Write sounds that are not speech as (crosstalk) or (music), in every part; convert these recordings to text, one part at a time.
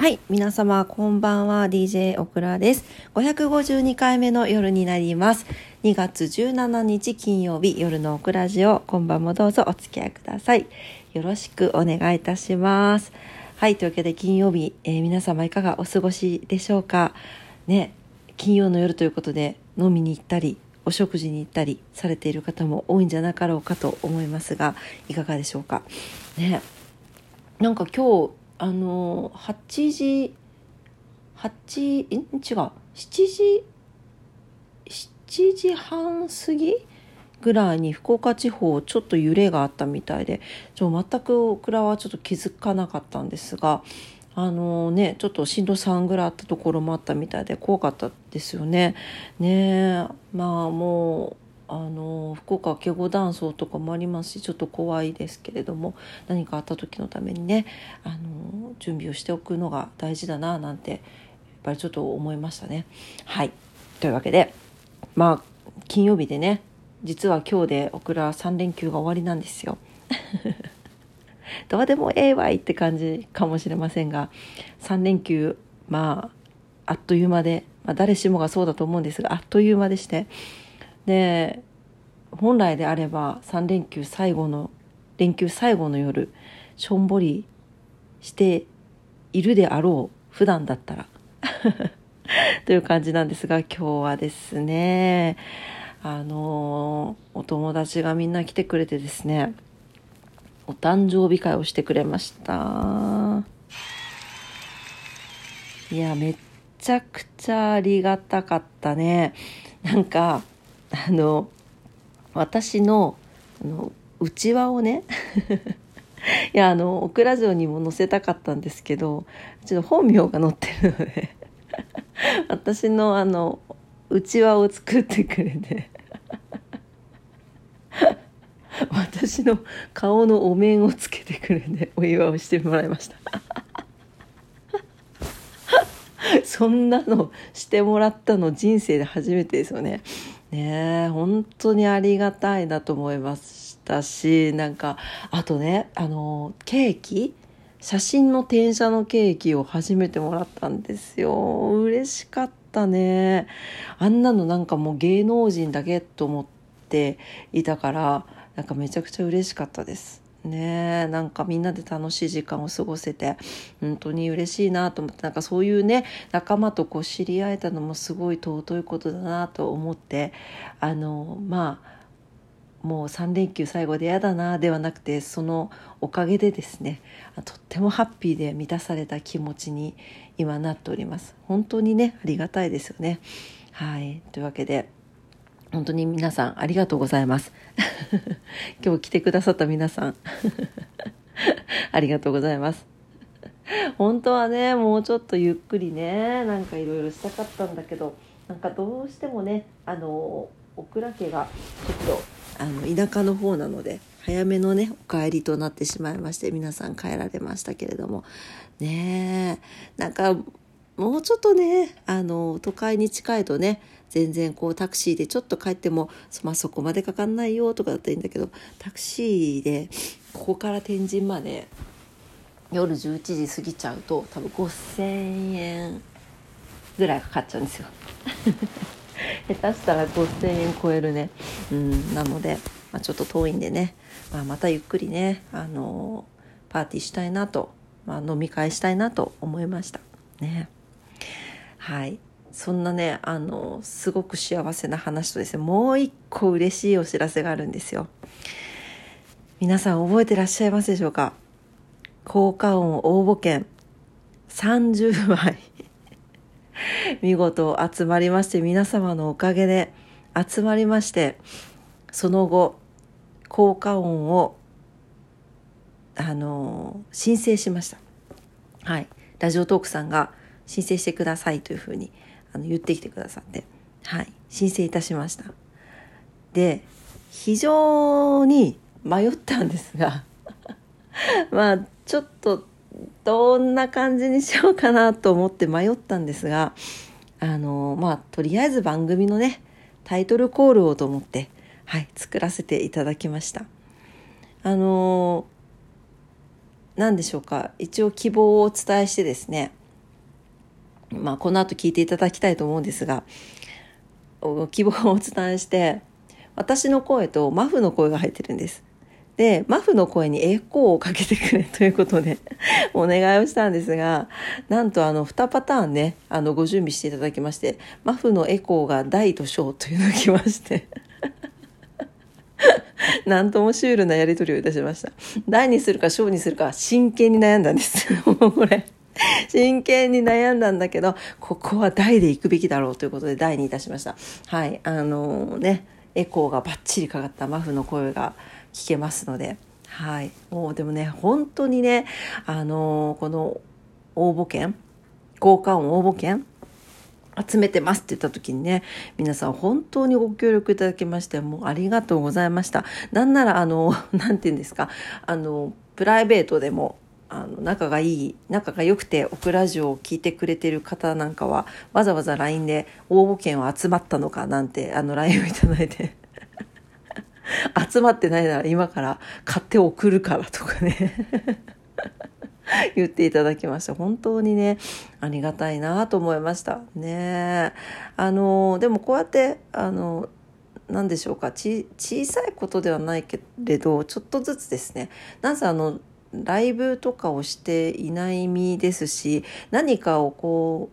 はい、皆様こんばんは、DJ オクラです。552回目の夜になります。2月17日金曜日夜のオクラジオ、今晩もどうぞお付き合いください。よろしくお願いいたします。はい、というわけで金曜日、えー皆様いかがお過ごしでしょうか？ね、金曜の夜ということで飲みに行ったり、お食事に行ったりされている方も多いんじゃなかろうかと思いますが、いかがでしょうか？ね、なんか今日あの8時8ん違う7時7時半過ぎぐらいに福岡地方ちょっと揺れがあったみたいでちょ全くオクラはちょっと気づかなかったんですがあのねちょっと震度3ぐらいあったところもあったみたいで怖かったですよね。ねまあもうあの福岡は警護断層とかもありますしちょっと怖いですけれども何かあった時のためにねあの準備をしておくのが大事だななんてやっぱりちょっと思いましたね。はいというわけでまあ金曜日でね実は今日でオクラ3連休が終わりなんですよ。(laughs) どうでもええわいって感じかもしれませんが3連休まああっという間で、まあ、誰しもがそうだと思うんですがあっという間でしてで本来であれば3連休最後の連休最後の夜しょんぼりしているであろう普段だったら (laughs) という感じなんですが今日はですねあのお友達がみんな来てくれてですねお誕生日会をしてくれました。いやめっちゃくちゃありがたかったね。なんかあの私のあのうちわをね (laughs) いやあのオクラジオにも載せたかったんですけどちょっと本名が載ってるので (laughs) 私のあのうちわを作ってくれて (laughs) 私の顔のお面をつけてくれてお祝いをしてもらいましたそんなのしてもらったの人生で初めてですよね。ね本当にありがたいなと思いましたしなんかあとねあのケーキ？写真の転写のケーキを初めてもらったんですよ。嬉しかったね。あんなのなんかもう芸能人だけと思っていたからなんかめちゃくちゃ嬉しかったです。ねなんかみんなで楽しい時間を過ごせて本当に嬉しいなと思ってなんかそういうね仲間とこう知り合えたのもすごい尊いことだなと思ってあのまあもう3連休最後で嫌だなではなくてそのおかげでですねとってもハッピーで満たされた気持ちに今なっております。本当にねありがたいですよね。はい。というわけで本当に皆さんありがとうございます。(laughs) 今日来てくださった皆さん (laughs) ありがとうございます。本当はね、もうちょっとゆっくりね、なんかいろいろしたかったんだけど、なんかどうしてもね、あの、オクラ家がちょっと、あの、田舎の方なので、早めのね、お帰りとなってしまいまして、皆さん帰られましたけれども、ねえ、なんか、もうちょっとね、あの、都会に近いとね、全然こうタクシーでちょっと帰っても、まあ、そこまでかかんないよとかだったらいいんだけどタクシーでここから天神まで夜11時過ぎちゃうと多分5,000円ぐらいかかっちゃうんですよ。(laughs) 下手したら5,000円超えるね。うんなので、まあ、ちょっと遠いんでね、まあ、またゆっくりねあのパーティーしたいなと、まあ、飲み会したいなと思いました。ね。はい。そんなねあのすごく幸せな話とですねもう一個嬉しいお知らせがあるんですよ。皆さん覚えてらっしゃいますでしょうか？効果音応募券30枚 (laughs) 見事集まりまして皆様のおかげで集まりましてその後効果音をあの申請しました。はい。ラジオトークさんが申請してくださいというふうにあの言ってきてくださって、はい、申請いたしました。で、非常に迷ったんですが、(laughs) まあ、ちょっと、どんな感じにしようかなと思って迷ったんですが、あの、まあ、とりあえず番組のね、タイトルコールをと思って、はい、作らせていただきました。あの、何でしょうか、一応希望をお伝えしてですね、まあ、この後聞いていただきたいと思うんですが、希望をお伝えして、私の声とマフの声が入ってるんです。で、マフの声にエコーをかけてくれということでお願いをしたんですが、なんとあの2パターンね、あのご準備していただきまして、マフのエコーが大と小というのが来まして (laughs) なんともシュールなやり取りをいたしました。大にするか小にするか真剣に悩んだんです。(laughs) もうこれ。(laughs) 真剣に悩んだんだけど、ここは大で行くべきだろうということで大にいたしました。はい。あのー、ね、エコーがバッチリかかったマフの声が聞けますので、はい。もうでもね、本当にね、あのー、この応募券、交換音応募券、集めてますって言った時にね、皆さん本当にご協力いただきまして、もうありがとうございました。なんなら、あの、(laughs) なんて言うんですか、あの、プライベートでも、あの仲がいい仲が良くてオクラジオを聞いてくれてる方なんかはわざわざ LINE で応募券は集まったのかなんて (laughs) あの LINE をいただいて。(laughs) 集まってないなら今から買って送るからとかね。(laughs) 言っていただきました。本当にねありがたいなと思いました。ねあのでもこうやってあの何でしょうか。小さいことではないけれどちょっとずつですね。なぜあのライブとかをしていない身ですし何かをこ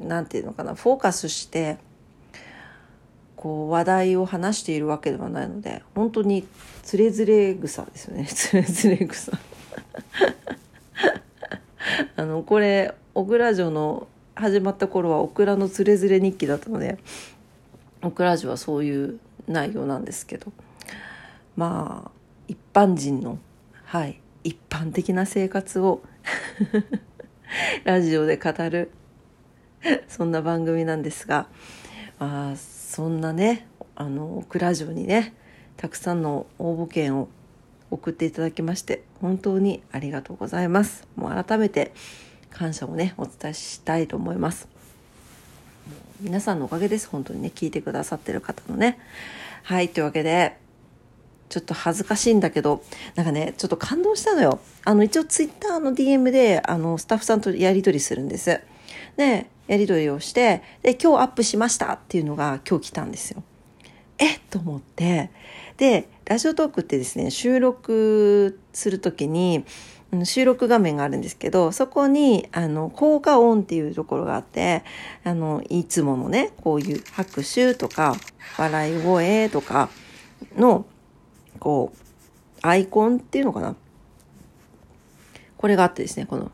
う何て言うのかなフォーカスしてこう話題を話しているわけではないので本当につれづれ草ですよね。(laughs) つれづれ草。(laughs) あのこれ小倉城の始まった頃はオクラのつれづれ日記だったのでオクラ城はそういう内容なんですけど。まあ一般人のはい。一般的な生活をラジオで語るそんな番組なんですが、まあ、そんなねあのクラジオにねたくさんの応募券を送っていただきまして本当にありがとうございます。もう改めて感謝をねお伝えしたいと思います。皆さんのおかげです。本当にね聞いてくださってる方のね。はいというわけでちょっと恥ずかしいんだけど、なんかね、ちょっと感動したのよ。あの、一応ツイッターの DM で、あの、スタッフさんとやり取りするんです。で、やり取りをして、で、今日アップしましたっていうのが今日来たんですよ。えっ？と思って、で、ラジオトークってですね、収録するときに、収録画面があるんですけど、そこに、あの、効果音っていうところがあって、あの、いつものね、こういう拍手とか、笑い声とかのこう、アイコンっていうのかな？これがあってですね、この、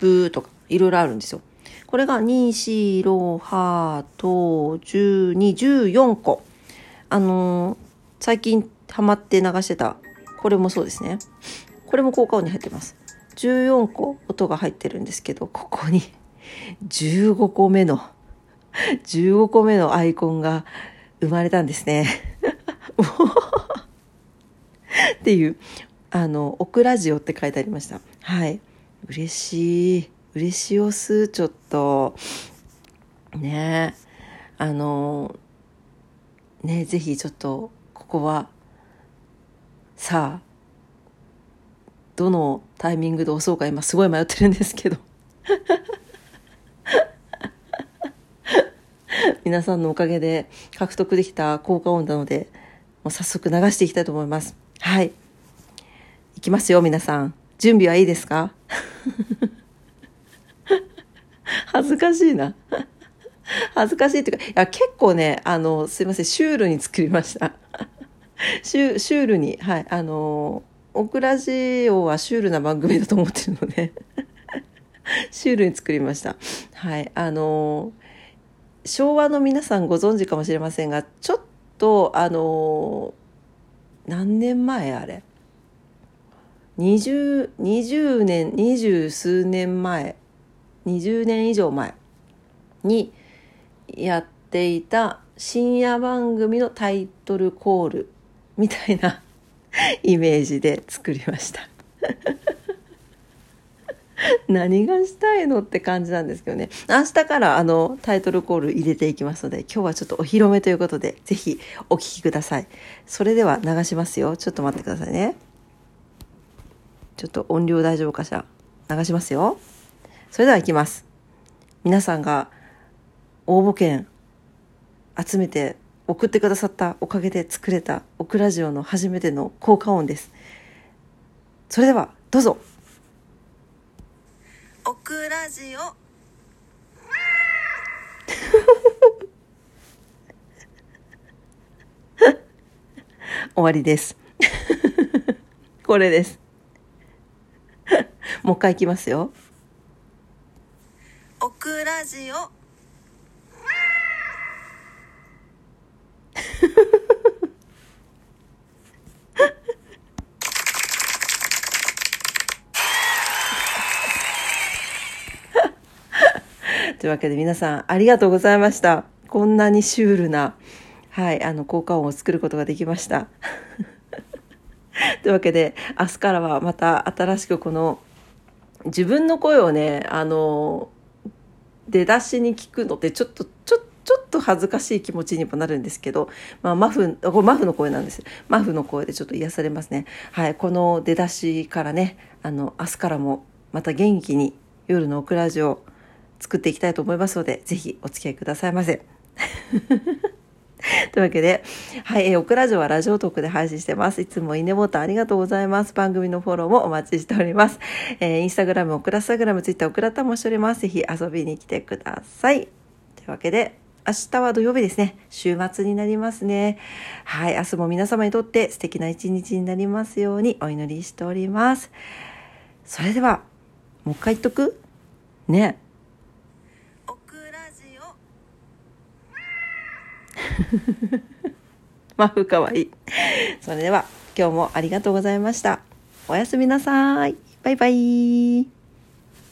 ブーとか、いろいろあるんですよ。これが2、4、6、8、12、14個。あのー、最近ハマって流してた、これもそうですね。これも効果音に入ってます。14個音が入ってるんですけど、ここに15個目の、15個目のアイコンが生まれたんですね。(laughs) (laughs) っていう、あの、オクラジオって書いてありました。はい。嬉しい。嬉しおす、ちょっと。ねあの、ねぜひちょっと、ここは、さあ、どのタイミングで押そうか今すごい迷ってるんですけど。(laughs) 皆さんのおかげで獲得できた効果音なので、もう早速流していきたいと思います。はい。いきますよ、皆さん。準備はいいですか？(laughs) 恥ずかしいな。恥ずかしいっていうか、いや、結構ね、あの、すいません、シュールに作りました。シュシュールに、はい、あの、オクラジオはシュールな番組だと思ってるのでシュールに作りました。はい、あの、昭和の皆さんご存知かもしれませんが、ちょっと、あの、何年前あれ？20, 20年二十数年前20年以上前にやっていた深夜番組のタイトルコールみたいな (laughs) イメージで作りました。(laughs) 何がしたいのって感じなんですけどね。明日からあのタイトルコール入れていきますので、今日はちょっとお披露目ということで、ぜひお聴きください。それでは流しますよ。ちょっと待ってくださいね。ちょっと音量大丈夫かしら？流しますよ。それでは行きます。皆さんが応募券集めて送ってくださったおかげで作れたオクラジオの初めての効果音ですそれではどうぞオクラジオ。終わりです。(laughs) これです。(laughs) もう一回いきますよ。オクラジオというわけで皆さんありがとうございました。こんなにシュールなはいあの効果音を作ることができました。(laughs) というわけで明日からはまた新しくこの自分の声をねあの出だしに聞くのってちょっとちょちょっと恥ずかしい気持ちにもなるんですけど、まあ、マフこれマフの声なんですマフの声でちょっと癒されますね。はいこの出だしからねあの明日からもまた元気に夜のオクラジオ作っていきたいと思いますのでぜひお付き合いくださいませ。(laughs) というわけで、はい、えー、オクラジオはラジオトークで配信してます。いつもいいねボタンありがとうございます。番組のフォローもお待ちしております。えー、インスタグラム、オクラスタグラム、ツイッター、オクラタもしております。ぜひ遊びに来てください。というわけで、明日は土曜日ですね。週末になりますね。はい、明日も皆様にとって素敵な一日になりますようにお祈りしております。それでは、もう一回言っとく？ね。オクラジオ (laughs) マフかわいい。それでは今日もありがとうございました。おやすみなさい。バイバイ。